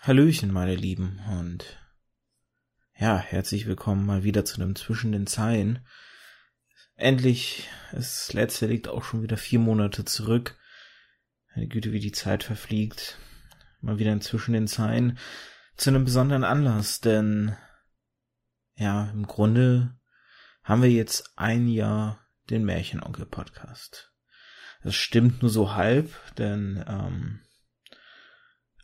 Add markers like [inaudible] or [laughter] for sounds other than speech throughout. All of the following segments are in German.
Hallöchen, meine Lieben, und ja, herzlich willkommen mal wieder zu einem Zwischen den Zeilen. Endlich, das letzte liegt auch schon wieder vier Monate zurück. Meine Güte, wie die Zeit verfliegt. Mal wieder ein Zwischen den Zeilen zu einem besonderen Anlass, denn ja, im Grunde haben wir jetzt ein Jahr den Märchenonkel-Podcast. Das stimmt nur so halb, denn ähm,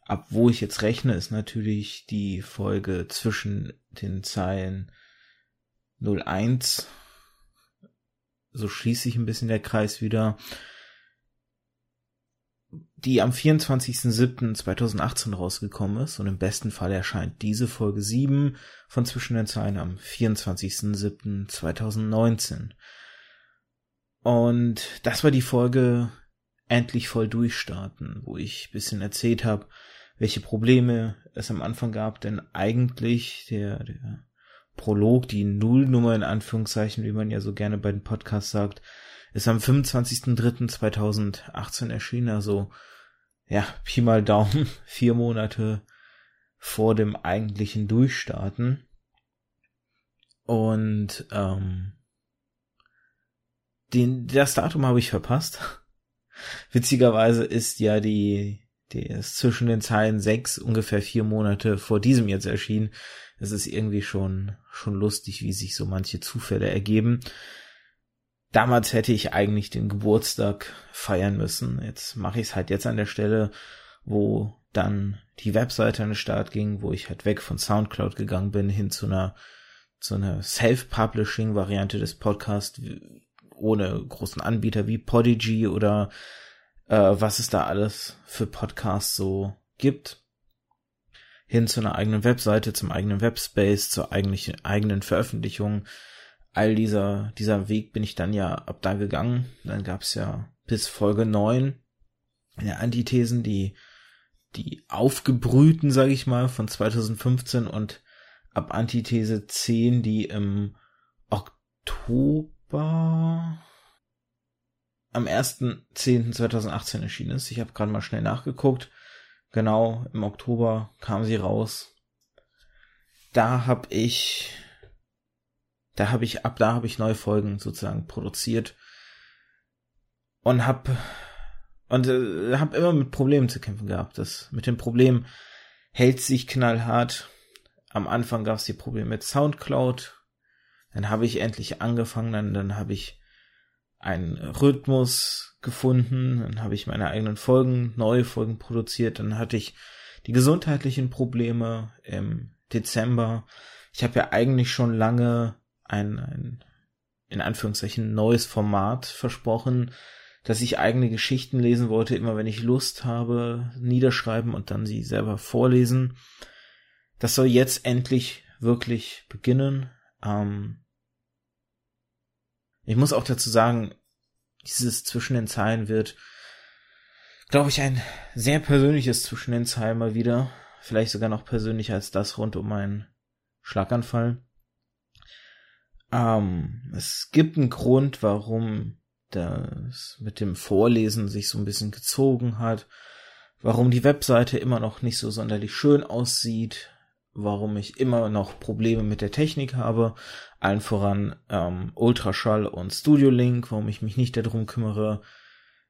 ab wo ich jetzt rechne, ist natürlich die Folge zwischen den Zeilen 01. So schließt sich ein bisschen der Kreis wieder. Die am 24.07.2018 rausgekommen ist und im besten Fall erscheint diese Folge 7 von Zwischen den Zeilen am 24.07.2019. Und das war die Folge Endlich voll durchstarten, wo ich bisschen erzählt habe, welche Probleme es am Anfang gab, denn eigentlich der, der Prolog, die Nullnummer in Anführungszeichen, wie man ja so gerne bei den Podcasts sagt, ist am 25.03.2018 erschienen, also ja, Pi mal Daumen, [laughs] vier Monate vor dem eigentlichen Durchstarten. Und ähm, den, das Datum habe ich verpasst. Witzigerweise ist ja die die ist zwischen den Zeilen sechs, ungefähr vier Monate vor diesem jetzt erschienen. Es ist irgendwie schon, schon lustig, wie sich so manche Zufälle ergeben. Damals hätte ich eigentlich den Geburtstag feiern müssen. Jetzt mache ich es halt jetzt an der Stelle, wo dann die Webseite an den Start ging, wo ich halt weg von Soundcloud gegangen bin, hin zu einer, zu einer Self-Publishing-Variante des Podcasts, ohne großen Anbieter wie Podigy oder äh, was es da alles für Podcasts so gibt. Hin zu einer eigenen Webseite, zum eigenen Webspace, zur eigentlichen, eigenen Veröffentlichung. All dieser, dieser Weg bin ich dann ja ab da gegangen. Dann gab's ja bis Folge 9 der Antithesen, die, die aufgebrühten, sage ich mal, von 2015 und ab Antithese 10, die im Oktober am 1.10.2018 erschienen ist. Ich habe gerade mal schnell nachgeguckt. Genau, im Oktober kam sie raus. Da habe ich, da habe ich, ab da habe ich neue Folgen sozusagen produziert und habe und äh, habe immer mit Problemen zu kämpfen gehabt. Das mit dem Problem hält sich knallhart. Am Anfang gab es die Probleme mit Soundcloud. Dann habe ich endlich angefangen, dann, dann habe ich einen Rhythmus gefunden, dann habe ich meine eigenen Folgen, neue Folgen produziert, dann hatte ich die gesundheitlichen Probleme im Dezember. Ich habe ja eigentlich schon lange ein, ein in Anführungszeichen neues Format versprochen, dass ich eigene Geschichten lesen wollte, immer wenn ich Lust habe, niederschreiben und dann sie selber vorlesen. Das soll jetzt endlich wirklich beginnen. Ähm, ich muss auch dazu sagen, dieses zwischen den Zeilen wird, glaube ich, ein sehr persönliches zwischen den Zeilen mal wieder. Vielleicht sogar noch persönlicher als das rund um meinen Schlaganfall. Ähm, es gibt einen Grund, warum das mit dem Vorlesen sich so ein bisschen gezogen hat, warum die Webseite immer noch nicht so sonderlich schön aussieht, warum ich immer noch Probleme mit der Technik habe, allen voran ähm, Ultraschall und Studio Link, warum ich mich nicht darum kümmere.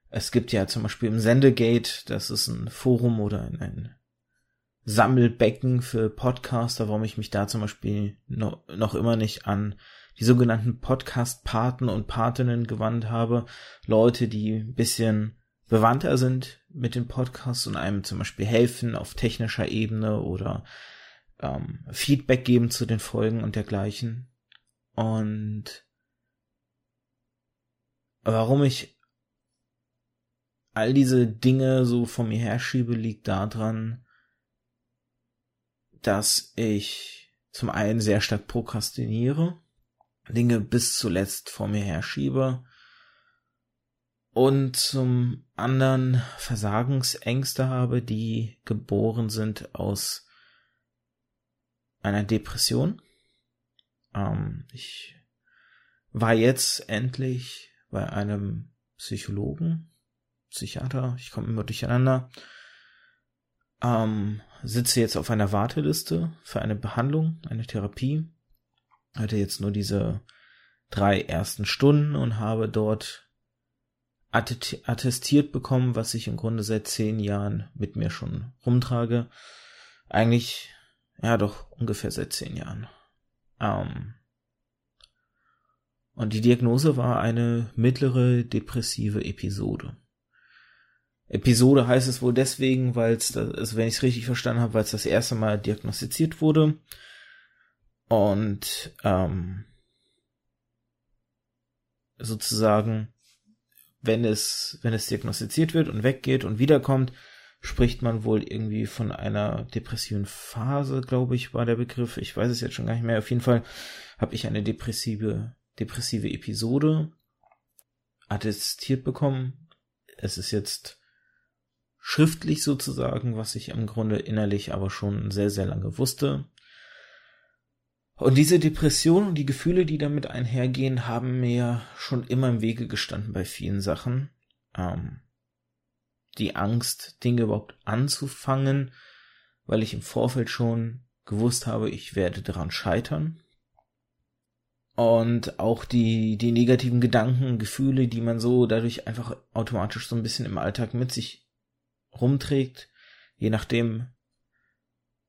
Es gibt ja zum Beispiel im Sendegate, das ist ein Forum oder ein, Sammelbecken für Podcaster, warum ich mich da zum Beispiel no, noch immer nicht an die sogenannten Podcast-Paten und Patinnen gewandt habe. Leute, die ein bisschen bewandter sind mit den Podcasts und einem zum Beispiel helfen auf technischer Ebene oder ähm, Feedback geben zu den Folgen und dergleichen. Und warum ich all diese Dinge so von mir herschiebe, liegt daran, dass ich zum einen sehr stark prokrastiniere, Dinge bis zuletzt vor mir herschiebe und zum anderen Versagensängste habe, die geboren sind aus einer Depression. Ähm, ich war jetzt endlich bei einem Psychologen, Psychiater, ich komme immer durcheinander. Ähm, sitze jetzt auf einer Warteliste für eine Behandlung, eine Therapie. Hatte jetzt nur diese drei ersten Stunden und habe dort attestiert bekommen, was ich im Grunde seit zehn Jahren mit mir schon rumtrage. Eigentlich, ja doch, ungefähr seit zehn Jahren. Ähm, und die Diagnose war eine mittlere depressive Episode. Episode heißt es wohl deswegen, weil es, also wenn ich es richtig verstanden habe, weil es das erste Mal diagnostiziert wurde. Und ähm, sozusagen, wenn es, wenn es diagnostiziert wird und weggeht und wiederkommt, spricht man wohl irgendwie von einer depressiven Phase, glaube ich, war der Begriff. Ich weiß es jetzt schon gar nicht mehr. Auf jeden Fall habe ich eine depressive, depressive Episode attestiert bekommen. Es ist jetzt schriftlich sozusagen, was ich im Grunde innerlich aber schon sehr, sehr lange wusste. Und diese Depression und die Gefühle, die damit einhergehen, haben mir schon immer im Wege gestanden bei vielen Sachen. Ähm, die Angst, Dinge überhaupt anzufangen, weil ich im Vorfeld schon gewusst habe, ich werde daran scheitern. Und auch die, die negativen Gedanken, Gefühle, die man so dadurch einfach automatisch so ein bisschen im Alltag mit sich rumträgt, je nachdem,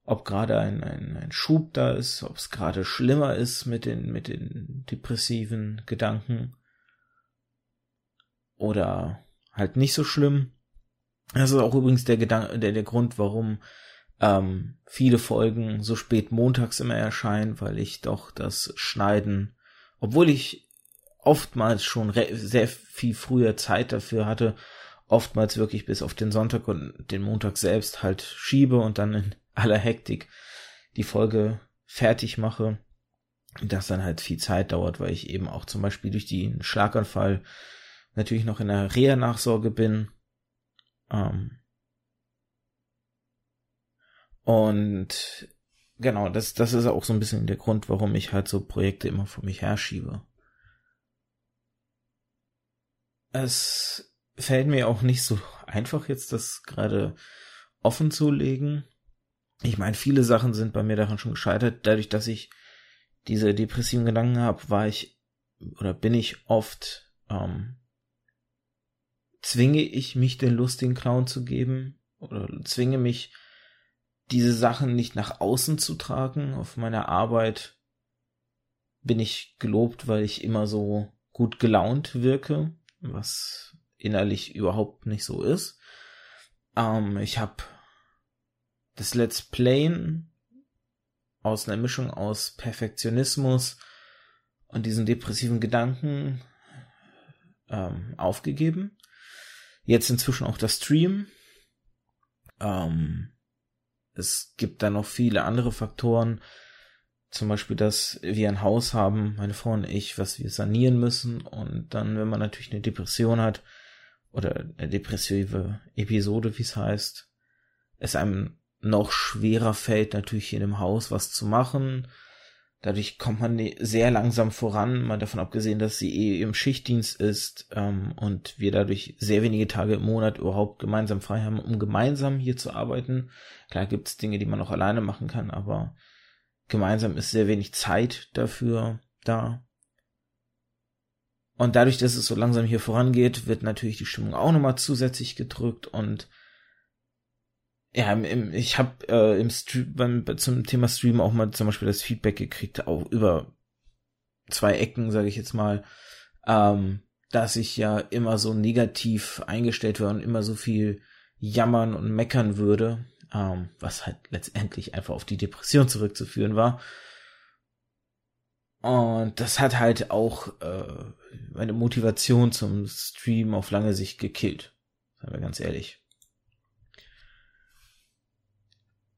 ob gerade ein, ein, ein Schub da ist, ob es gerade schlimmer ist mit den, mit den depressiven Gedanken oder halt nicht so schlimm. Das ist auch übrigens der Gedanke, der, der Grund, warum ähm, viele Folgen so spät montags immer erscheinen, weil ich doch das Schneiden, obwohl ich oftmals schon sehr viel früher Zeit dafür hatte, oftmals wirklich bis auf den Sonntag und den Montag selbst halt schiebe und dann in [laughs] aller Hektik die Folge fertig mache. Das dann halt viel Zeit dauert, weil ich eben auch zum Beispiel durch den Schlaganfall natürlich noch in der Reha-Nachsorge bin. Ähm und genau, das, das ist auch so ein bisschen der Grund, warum ich halt so Projekte immer vor mich herschiebe. Es fällt mir auch nicht so einfach jetzt, das gerade offen zu legen. Ich meine, viele Sachen sind bei mir daran schon gescheitert. Dadurch, dass ich diese depressiven Gedanken habe, war ich oder bin ich oft ähm, zwinge ich mich den lustigen Clown zu geben oder zwinge mich diese Sachen nicht nach außen zu tragen. Auf meiner Arbeit bin ich gelobt, weil ich immer so gut gelaunt wirke, was innerlich überhaupt nicht so ist. Ähm, ich habe das Let's Playen aus einer Mischung aus Perfektionismus und diesen depressiven Gedanken ähm, aufgegeben. Jetzt inzwischen auch das Stream. Ähm, es gibt da noch viele andere Faktoren, zum Beispiel, dass wir ein Haus haben, meine Frau und ich, was wir sanieren müssen. Und dann, wenn man natürlich eine Depression hat oder eine depressive Episode, wie es heißt, es einem noch schwerer fällt, natürlich in dem Haus was zu machen. Dadurch kommt man ne, sehr langsam voran, mal davon abgesehen, dass sie eh im Schichtdienst ist ähm, und wir dadurch sehr wenige Tage im Monat überhaupt gemeinsam frei haben, um gemeinsam hier zu arbeiten. Klar gibt es Dinge, die man auch alleine machen kann, aber gemeinsam ist sehr wenig Zeit dafür da. Und dadurch, dass es so langsam hier vorangeht, wird natürlich die Stimmung auch nochmal zusätzlich gedrückt und ja, im, ich habe äh, im Stream beim, zum Thema Stream auch mal zum Beispiel das Feedback gekriegt, auch über zwei Ecken, sage ich jetzt mal, ähm, dass ich ja immer so negativ eingestellt war und immer so viel jammern und meckern würde, ähm, was halt letztendlich einfach auf die Depression zurückzuführen war. Und das hat halt auch äh, meine Motivation zum Stream auf lange Sicht gekillt. Seien wir ganz ehrlich.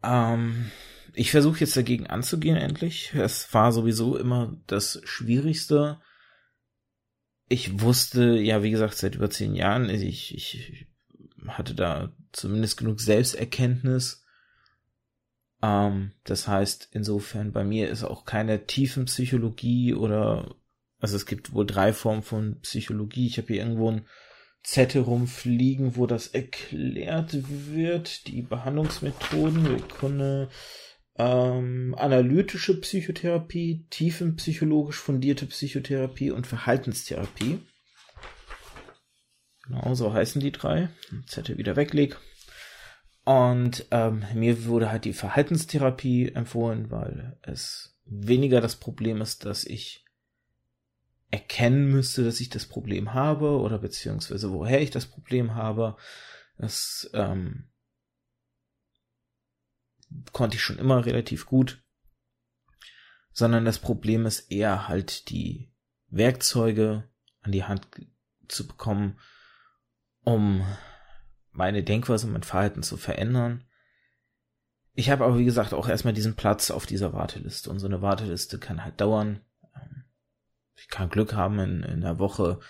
Ähm, ich versuche jetzt dagegen anzugehen endlich. Es war sowieso immer das Schwierigste. Ich wusste, ja, wie gesagt, seit über zehn Jahren, ich, ich hatte da zumindest genug Selbsterkenntnis. Ähm, das heißt, insofern bei mir ist auch keine tiefen Psychologie oder, also es gibt wohl drei Formen von Psychologie. Ich habe hier irgendwo ein Zettel rumfliegen, wo das erklärt wird, die Behandlungsmethoden, Sekunde, ähm, analytische Psychotherapie, tiefenpsychologisch fundierte Psychotherapie und Verhaltenstherapie. Genau, so heißen die drei. Zettel wieder wegleg. Und ähm, mir wurde halt die Verhaltenstherapie empfohlen, weil es weniger das Problem ist, dass ich erkennen müsste, dass ich das Problem habe oder beziehungsweise woher ich das Problem habe. Das ähm, konnte ich schon immer relativ gut. Sondern das Problem ist eher halt die Werkzeuge an die Hand zu bekommen, um meine Denkweise und mein Verhalten zu verändern. Ich habe aber, wie gesagt, auch erstmal diesen Platz auf dieser Warteliste. Und so eine Warteliste kann halt dauern. Ich kann Glück haben, in, in einer Woche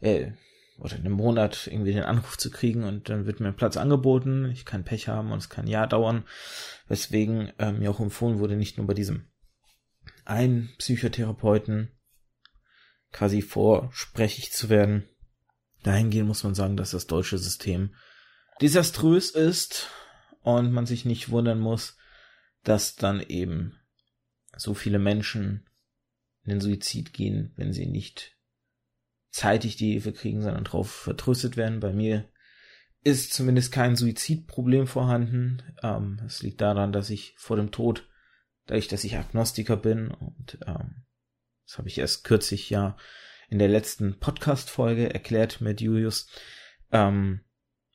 äh, oder in einem Monat irgendwie den Anruf zu kriegen und dann wird mir ein Platz angeboten. Ich kann Pech haben und es kann ein Jahr dauern. Weswegen äh, mir auch empfohlen wurde, nicht nur bei diesem einen Psychotherapeuten quasi vorsprechig zu werden. Dahingehend muss man sagen, dass das deutsche System desaströs ist und man sich nicht wundern muss, dass dann eben so viele Menschen in den Suizid gehen, wenn sie nicht zeitig die Hilfe kriegen, sondern darauf vertröstet werden. Bei mir ist zumindest kein Suizidproblem vorhanden. Ähm, es liegt daran, dass ich vor dem Tod, dadurch, dass ich Agnostiker bin und ähm, das habe ich erst kürzlich ja in der letzten Podcast-Folge erklärt mit Julius, ähm,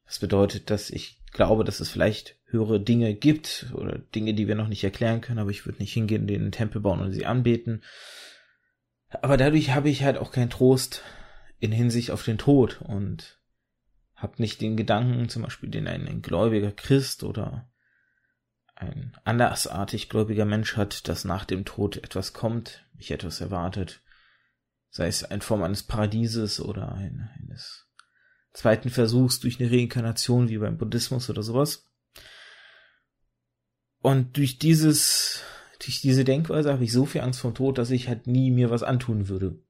das bedeutet, dass ich glaube, dass es vielleicht höhere Dinge gibt oder Dinge, die wir noch nicht erklären können, aber ich würde nicht hingehen, denen Tempel bauen und sie anbeten. Aber dadurch habe ich halt auch keinen Trost in Hinsicht auf den Tod und habe nicht den Gedanken, zum Beispiel, den ein, gläubiger Christ oder ein andersartig gläubiger Mensch hat, dass nach dem Tod etwas kommt, mich etwas erwartet, sei es in Form eines Paradieses oder ein, eines zweiten Versuchs durch eine Reinkarnation wie beim Buddhismus oder sowas. Und durch dieses, durch diese Denkweise habe ich so viel Angst vor dem Tod, dass ich halt nie mir was antun würde.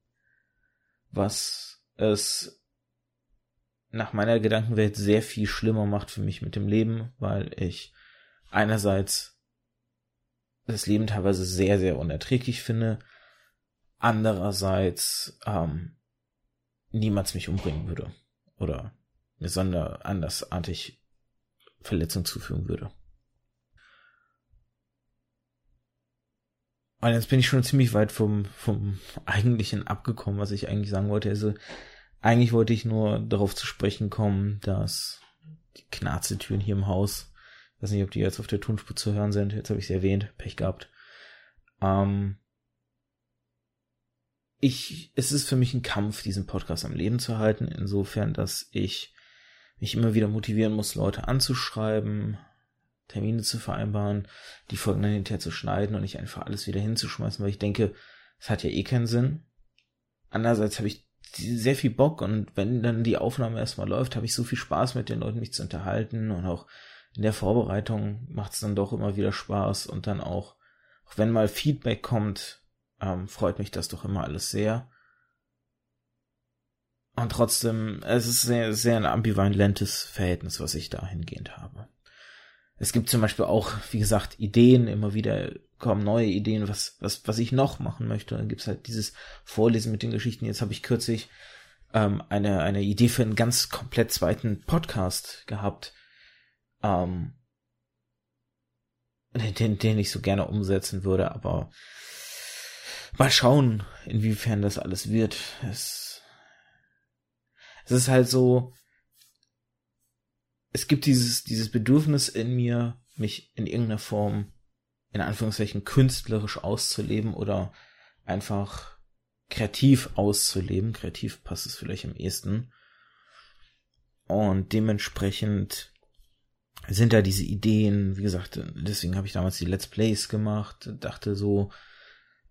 Was es nach meiner Gedankenwelt sehr viel schlimmer macht für mich mit dem Leben, weil ich einerseits das Leben teilweise sehr, sehr unerträglich finde, andererseits ähm, niemals mich umbringen würde oder eine sonder andersartig Verletzung zufügen würde. Und jetzt bin ich schon ziemlich weit vom, vom eigentlichen abgekommen, was ich eigentlich sagen wollte. Also, eigentlich wollte ich nur darauf zu sprechen kommen, dass die Knarzetüren hier im Haus, ich weiß nicht, ob die jetzt auf der Tonspur zu hören sind, jetzt habe ich sie erwähnt, Pech gehabt. Ähm, ich, es ist für mich ein Kampf, diesen Podcast am Leben zu halten, insofern, dass ich mich immer wieder motivieren muss, Leute anzuschreiben, Termine zu vereinbaren, die Folgen dann hinterher zu schneiden und nicht einfach alles wieder hinzuschmeißen, weil ich denke, es hat ja eh keinen Sinn. Andererseits habe ich sehr viel Bock und wenn dann die Aufnahme erstmal läuft, habe ich so viel Spaß mit den Leuten, mich zu unterhalten und auch in der Vorbereitung macht es dann doch immer wieder Spaß und dann auch, auch wenn mal Feedback kommt, ähm, freut mich das doch immer alles sehr. Und trotzdem, es ist sehr, sehr ein ambivalentes Verhältnis, was ich dahingehend habe. Es gibt zum Beispiel auch, wie gesagt, Ideen, immer wieder kommen neue Ideen, was, was, was ich noch machen möchte. Dann gibt's halt dieses Vorlesen mit den Geschichten. Jetzt habe ich kürzlich ähm, eine, eine Idee für einen ganz komplett zweiten Podcast gehabt, ähm, den, den ich so gerne umsetzen würde, aber mal schauen, inwiefern das alles wird. Es, es ist halt so, es gibt dieses, dieses Bedürfnis in mir, mich in irgendeiner Form, in Anführungszeichen, künstlerisch auszuleben oder einfach kreativ auszuleben. Kreativ passt es vielleicht am ehesten. Und dementsprechend sind da diese Ideen, wie gesagt, deswegen habe ich damals die Let's Plays gemacht, dachte so,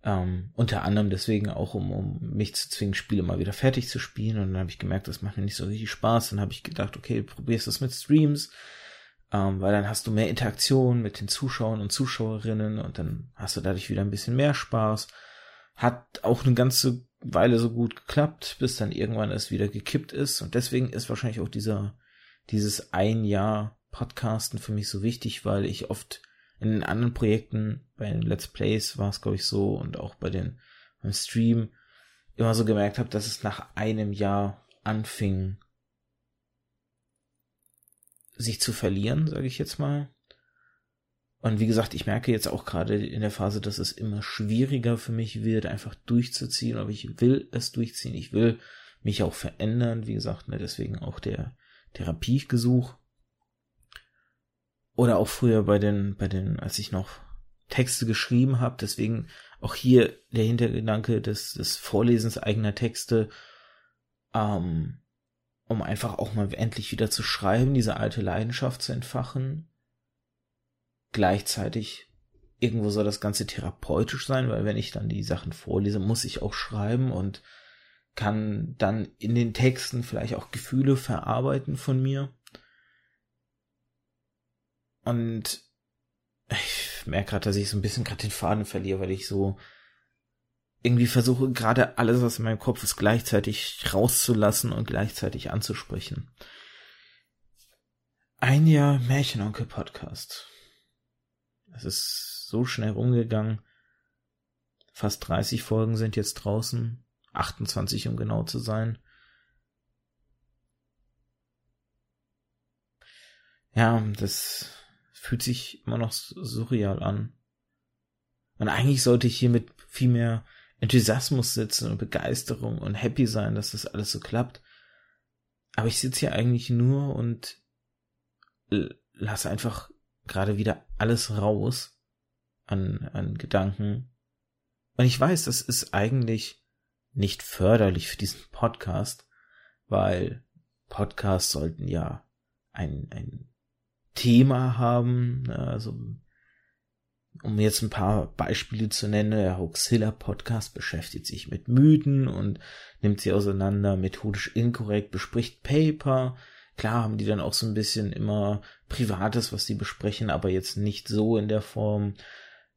ähm, unter anderem deswegen auch, um, um mich zu zwingen, Spiele mal wieder fertig zu spielen. Und dann habe ich gemerkt, das macht mir nicht so richtig Spaß. Dann habe ich gedacht, okay, probierst das mit Streams, ähm, weil dann hast du mehr Interaktion mit den Zuschauern und Zuschauerinnen und dann hast du dadurch wieder ein bisschen mehr Spaß. Hat auch eine ganze Weile so gut geklappt, bis dann irgendwann es wieder gekippt ist. Und deswegen ist wahrscheinlich auch dieser, dieses ein Jahr Podcasten für mich so wichtig, weil ich oft in den anderen Projekten, bei den Let's Plays war es, glaube ich, so und auch bei den beim Stream immer so gemerkt habe, dass es nach einem Jahr anfing, sich zu verlieren, sage ich jetzt mal. Und wie gesagt, ich merke jetzt auch gerade in der Phase, dass es immer schwieriger für mich wird, einfach durchzuziehen. Aber ich will es durchziehen. Ich will mich auch verändern. Wie gesagt, ne, deswegen auch der Therapiegesuch. Oder auch früher bei den, bei den, als ich noch Texte geschrieben habe. Deswegen auch hier der Hintergedanke des, des Vorlesens eigener Texte, ähm, um einfach auch mal endlich wieder zu schreiben, diese alte Leidenschaft zu entfachen. Gleichzeitig irgendwo soll das Ganze therapeutisch sein, weil wenn ich dann die Sachen vorlese, muss ich auch schreiben und kann dann in den Texten vielleicht auch Gefühle verarbeiten von mir. Und ich merke gerade, dass ich so ein bisschen gerade den Faden verliere, weil ich so irgendwie versuche gerade alles, was in meinem Kopf ist, gleichzeitig rauszulassen und gleichzeitig anzusprechen. Ein Jahr Märchenonkel Podcast. Es ist so schnell rumgegangen. Fast 30 Folgen sind jetzt draußen. 28, um genau zu sein. Ja, das fühlt sich immer noch surreal an. Und eigentlich sollte ich hier mit viel mehr Enthusiasmus sitzen und Begeisterung und happy sein, dass das alles so klappt. Aber ich sitze hier eigentlich nur und lasse einfach gerade wieder alles raus an, an Gedanken. Und ich weiß, das ist eigentlich nicht förderlich für diesen Podcast, weil Podcasts sollten ja ein, ein Thema haben, ne, also um jetzt ein paar Beispiele zu nennen, der Hoaxilla Podcast beschäftigt sich mit Mythen und nimmt sie auseinander, methodisch inkorrekt, bespricht Paper. Klar haben die dann auch so ein bisschen immer Privates, was sie besprechen, aber jetzt nicht so in der Form.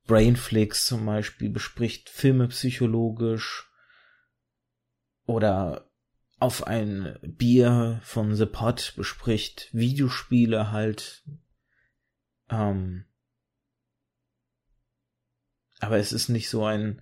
Brainflix zum Beispiel bespricht Filme psychologisch oder auf ein Bier von The Pot bespricht Videospiele halt. Ähm, aber es ist nicht so ein,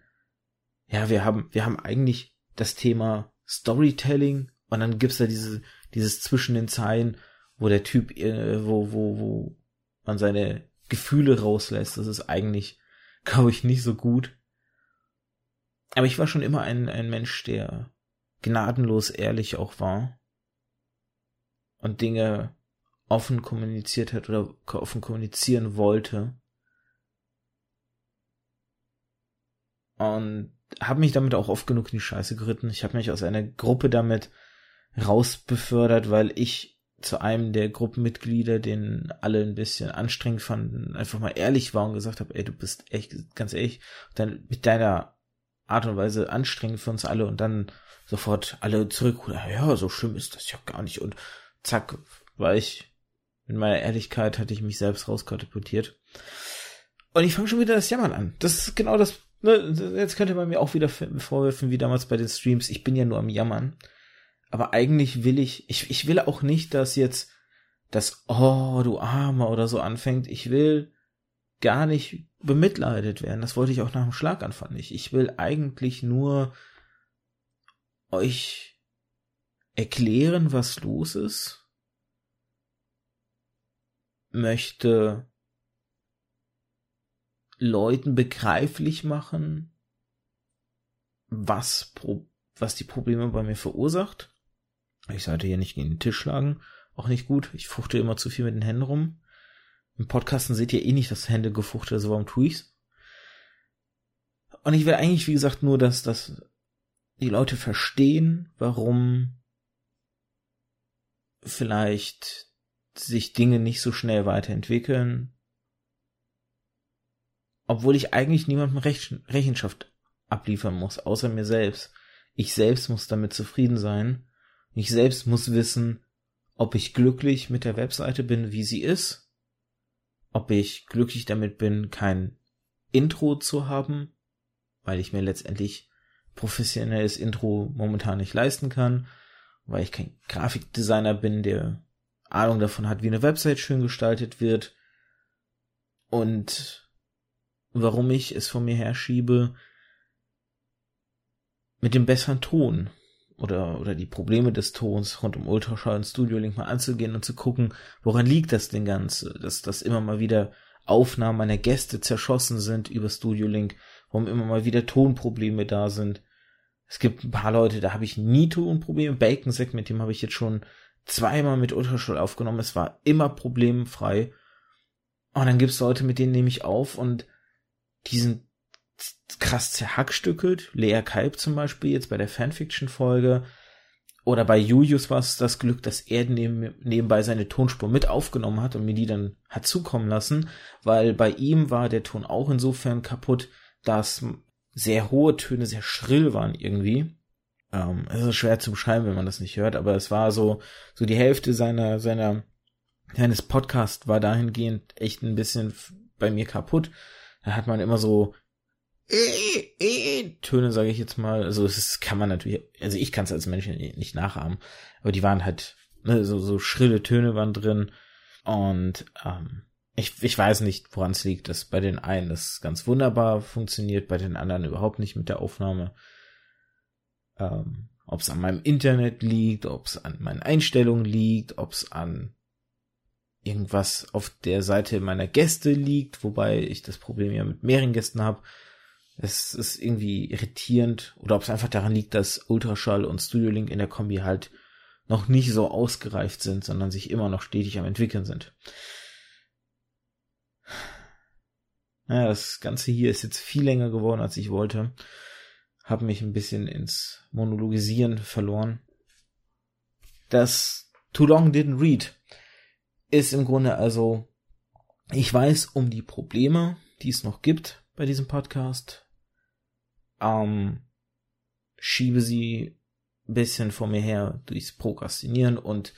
ja, wir haben, wir haben eigentlich das Thema Storytelling und dann gibt's da diese, dieses zwischen den Zeilen, wo der Typ, äh, wo, wo, wo man seine Gefühle rauslässt. Das ist eigentlich, [laughs] glaube ich, nicht so gut. Aber ich war schon immer ein, ein Mensch, der gnadenlos ehrlich auch war und Dinge offen kommuniziert hat oder offen kommunizieren wollte. und habe mich damit auch oft genug in die Scheiße geritten. Ich habe mich aus einer Gruppe damit rausbefördert, weil ich zu einem der Gruppenmitglieder, den alle ein bisschen anstrengend fanden, einfach mal ehrlich war und gesagt habe, ey, du bist echt, ganz ehrlich, dann mit deiner Art und Weise anstrengend für uns alle und dann sofort alle zurück, ja, so schlimm ist das ja gar nicht und zack, war ich, mit meiner Ehrlichkeit hatte ich mich selbst rauskatapultiert. Und ich fange schon wieder das Jammern an. Das ist genau das Ne, jetzt könnte man mir auch wieder vorwerfen, wie damals bei den Streams, ich bin ja nur am Jammern. Aber eigentlich will ich, ich, ich will auch nicht, dass jetzt das, oh, du Armer oder so anfängt. Ich will gar nicht bemitleidet werden. Das wollte ich auch nach dem Schlaganfall nicht. Ich will eigentlich nur euch erklären, was los ist. Möchte Leuten begreiflich machen, was, was die Probleme bei mir verursacht. Ich sollte hier nicht gegen den Tisch schlagen. Auch nicht gut. Ich fuchte immer zu viel mit den Händen rum. Im Podcasten seht ihr eh nicht das Hände gefuchtet, also warum tue ich's? Und ich will eigentlich, wie gesagt, nur, dass, dass die Leute verstehen, warum vielleicht sich Dinge nicht so schnell weiterentwickeln, obwohl ich eigentlich niemandem Rechenschaft abliefern muss, außer mir selbst. Ich selbst muss damit zufrieden sein. Ich selbst muss wissen, ob ich glücklich mit der Webseite bin, wie sie ist, ob ich glücklich damit bin, kein Intro zu haben, weil ich mir letztendlich professionelles Intro momentan nicht leisten kann, weil ich kein Grafikdesigner bin, der Ahnung davon hat, wie eine Website schön gestaltet wird. Und warum ich es von mir her schiebe, mit dem besseren Ton oder, oder die Probleme des Tons rund um Ultraschall und Studio Link mal anzugehen und zu gucken, woran liegt das denn Ganze, dass das immer mal wieder Aufnahmen meiner Gäste zerschossen sind über Studio Link, warum immer mal wieder Tonprobleme da sind. Es gibt ein paar Leute, da habe ich nie Tonprobleme. Bacon Sack, mit dem habe ich jetzt schon zweimal mit Ultraschall aufgenommen. Es war immer problemfrei. Und dann gibt's Leute, mit denen nehme ich auf und die sind krass zerhackstückelt. Lea Kalb zum Beispiel jetzt bei der Fanfiction-Folge. Oder bei Julius war es das Glück, dass er neben, nebenbei seine Tonspur mit aufgenommen hat und mir die dann hat zukommen lassen, weil bei ihm war der Ton auch insofern kaputt, dass sehr hohe Töne sehr schrill waren irgendwie. Ähm, es ist schwer zu beschreiben, wenn man das nicht hört, aber es war so, so die Hälfte seiner, seiner, seines Podcasts war dahingehend echt ein bisschen bei mir kaputt. Da hat man immer so äh, äh, Töne, sage ich jetzt mal. Also das kann man natürlich, also ich kann es als Mensch nicht nachahmen, aber die waren halt, ne, so, so schrille Töne waren drin und ähm, ich, ich weiß nicht, woran es liegt, dass bei den einen das ganz wunderbar funktioniert, bei den anderen überhaupt nicht mit der Aufnahme. Ähm, ob es an meinem Internet liegt, ob es an meinen Einstellungen liegt, ob es an irgendwas auf der Seite meiner Gäste liegt, wobei ich das Problem ja mit mehreren Gästen habe. Es ist irgendwie irritierend oder ob es einfach daran liegt, dass Ultraschall und Studio Link in der Kombi halt noch nicht so ausgereift sind, sondern sich immer noch stetig am entwickeln sind. Naja, das Ganze hier ist jetzt viel länger geworden, als ich wollte. Hab mich ein bisschen ins Monologisieren verloren. Das Too Long Didn't Read ist im Grunde also, ich weiß um die Probleme, die es noch gibt bei diesem Podcast ähm, schiebe sie ein bisschen vor mir her durchs Prokrastinieren und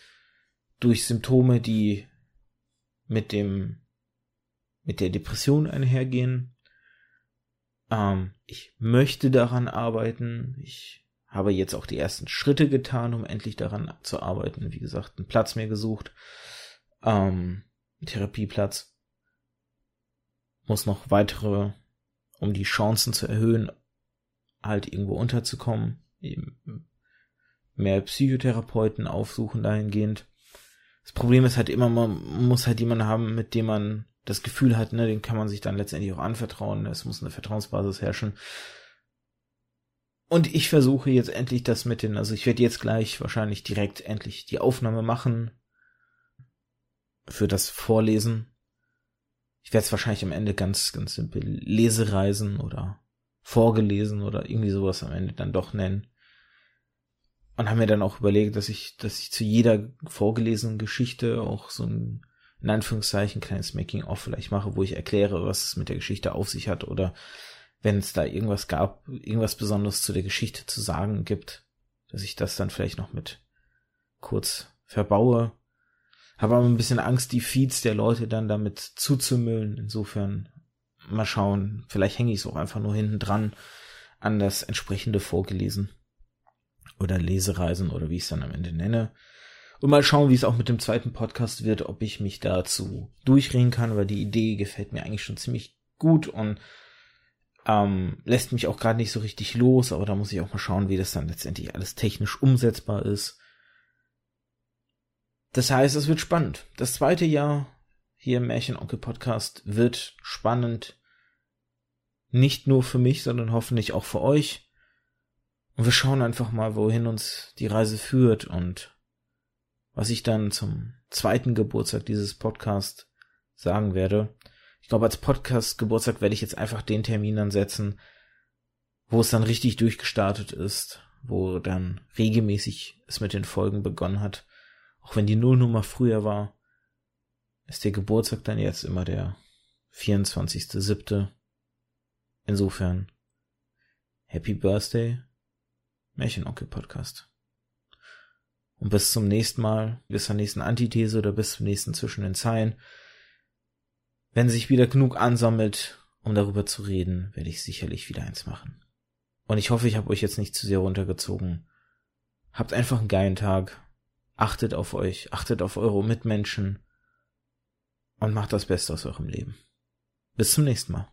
durch Symptome, die mit dem mit der Depression einhergehen. Ähm, ich möchte daran arbeiten. Ich habe jetzt auch die ersten Schritte getan, um endlich daran zu arbeiten. Wie gesagt, einen Platz mehr gesucht. Ähm, Therapieplatz. Muss noch weitere, um die Chancen zu erhöhen, halt irgendwo unterzukommen, eben mehr Psychotherapeuten aufsuchen dahingehend. Das Problem ist halt immer, man muss halt jemanden haben, mit dem man das Gefühl hat, ne, den kann man sich dann letztendlich auch anvertrauen. Es muss eine Vertrauensbasis herrschen. Und ich versuche jetzt endlich das mit den, also ich werde jetzt gleich wahrscheinlich direkt endlich die Aufnahme machen für das Vorlesen. Ich werde es wahrscheinlich am Ende ganz, ganz simpel Lesereisen oder vorgelesen oder irgendwie sowas am Ende dann doch nennen. Und haben mir dann auch überlegt, dass ich, dass ich zu jeder vorgelesenen Geschichte auch so ein, in Anführungszeichen, kleines Making-of vielleicht mache, wo ich erkläre, was es mit der Geschichte auf sich hat oder wenn es da irgendwas gab, irgendwas Besonderes zu der Geschichte zu sagen gibt, dass ich das dann vielleicht noch mit kurz verbaue. Habe aber ein bisschen Angst, die Feeds der Leute dann damit zuzumüllen. Insofern mal schauen, vielleicht hänge ich es auch einfach nur hinten dran an das entsprechende vorgelesen oder Lesereisen oder wie ich es dann am Ende nenne. Und mal schauen, wie es auch mit dem zweiten Podcast wird, ob ich mich dazu durchreden kann, weil die Idee gefällt mir eigentlich schon ziemlich gut und ähm, lässt mich auch gerade nicht so richtig los, aber da muss ich auch mal schauen, wie das dann letztendlich alles technisch umsetzbar ist. Das heißt, es wird spannend. Das zweite Jahr hier im Märchenonkel Podcast wird spannend. Nicht nur für mich, sondern hoffentlich auch für euch. Und wir schauen einfach mal, wohin uns die Reise führt und was ich dann zum zweiten Geburtstag dieses Podcast sagen werde. Ich glaube, als Podcast Geburtstag werde ich jetzt einfach den Termin dann setzen, wo es dann richtig durchgestartet ist, wo dann regelmäßig es mit den Folgen begonnen hat, auch wenn die Nullnummer früher war ist der Geburtstag dann jetzt immer der 24.07. Insofern, Happy Birthday, Märchenonkel-Podcast. Und bis zum nächsten Mal, bis zur nächsten Antithese oder bis zum nächsten Zwischen den Zeilen. Wenn sich wieder genug ansammelt, um darüber zu reden, werde ich sicherlich wieder eins machen. Und ich hoffe, ich habe euch jetzt nicht zu sehr runtergezogen. Habt einfach einen geilen Tag. Achtet auf euch, achtet auf eure Mitmenschen und macht das Beste aus eurem Leben. Bis zum nächsten Mal.